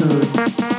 Mode.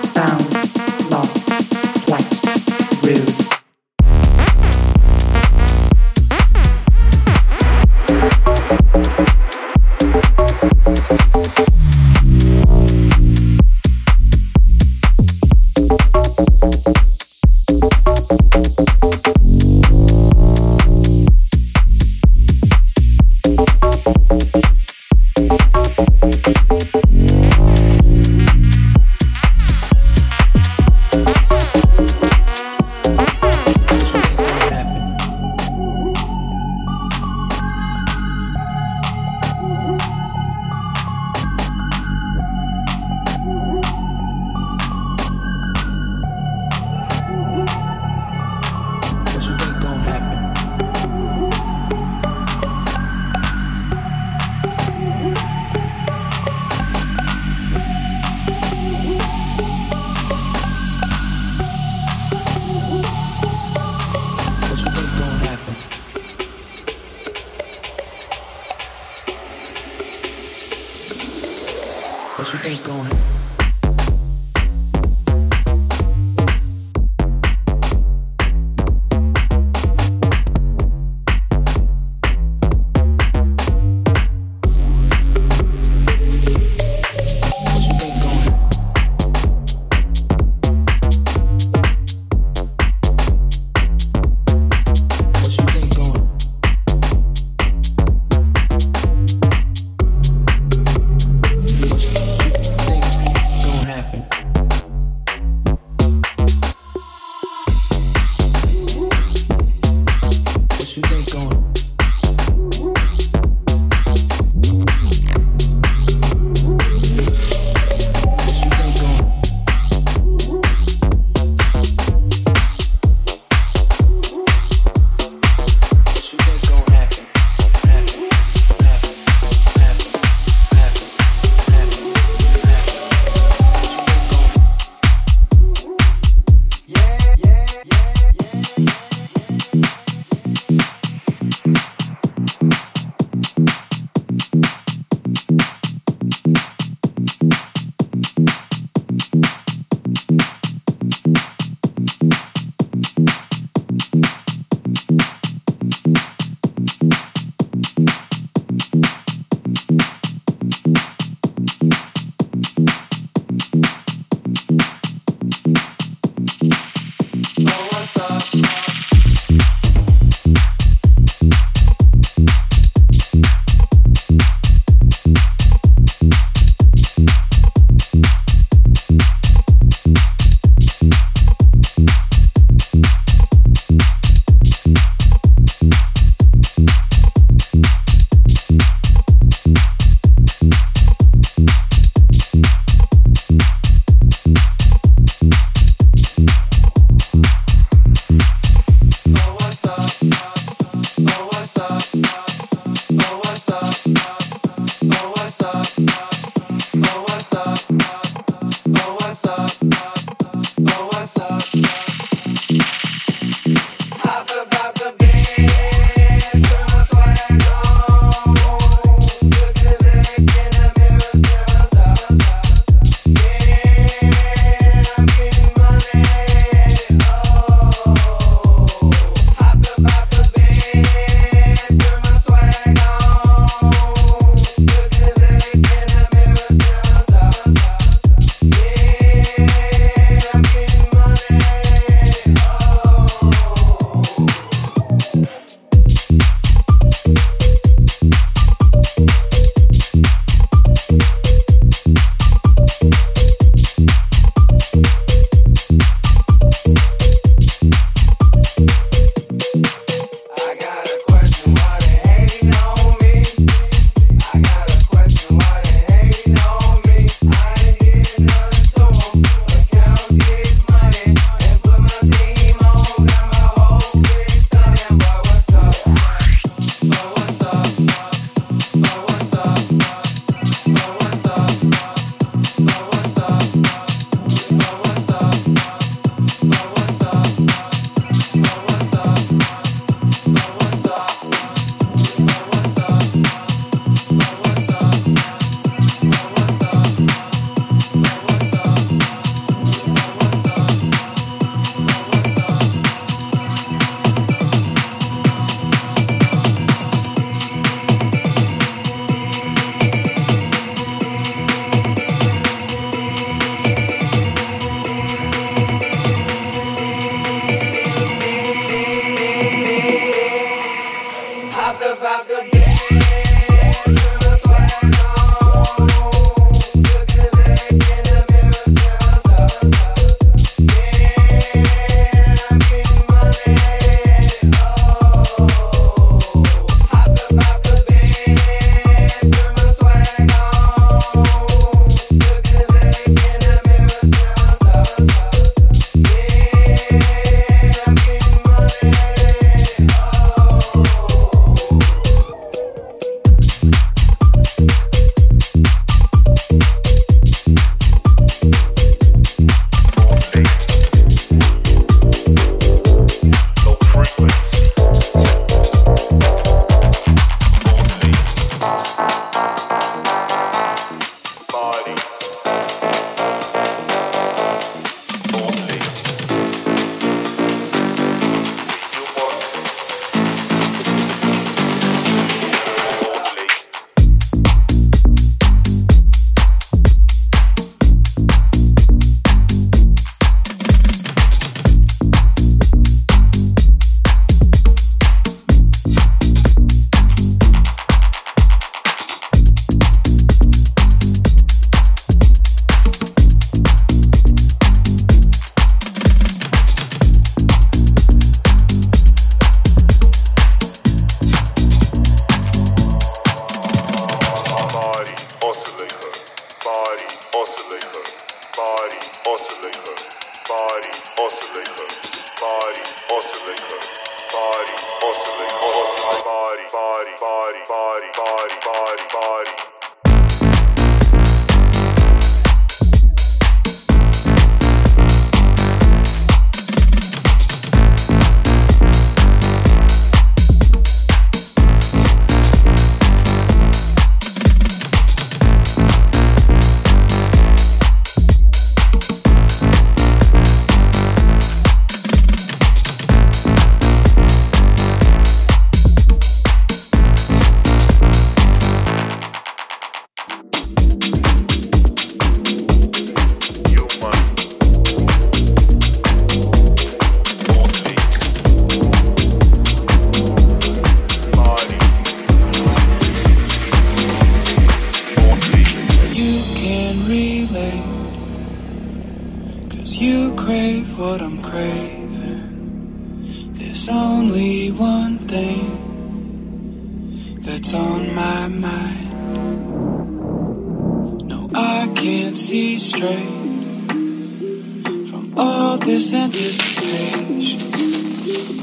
this anticipation.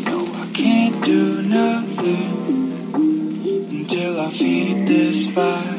No, I can't do nothing until I feed this fire.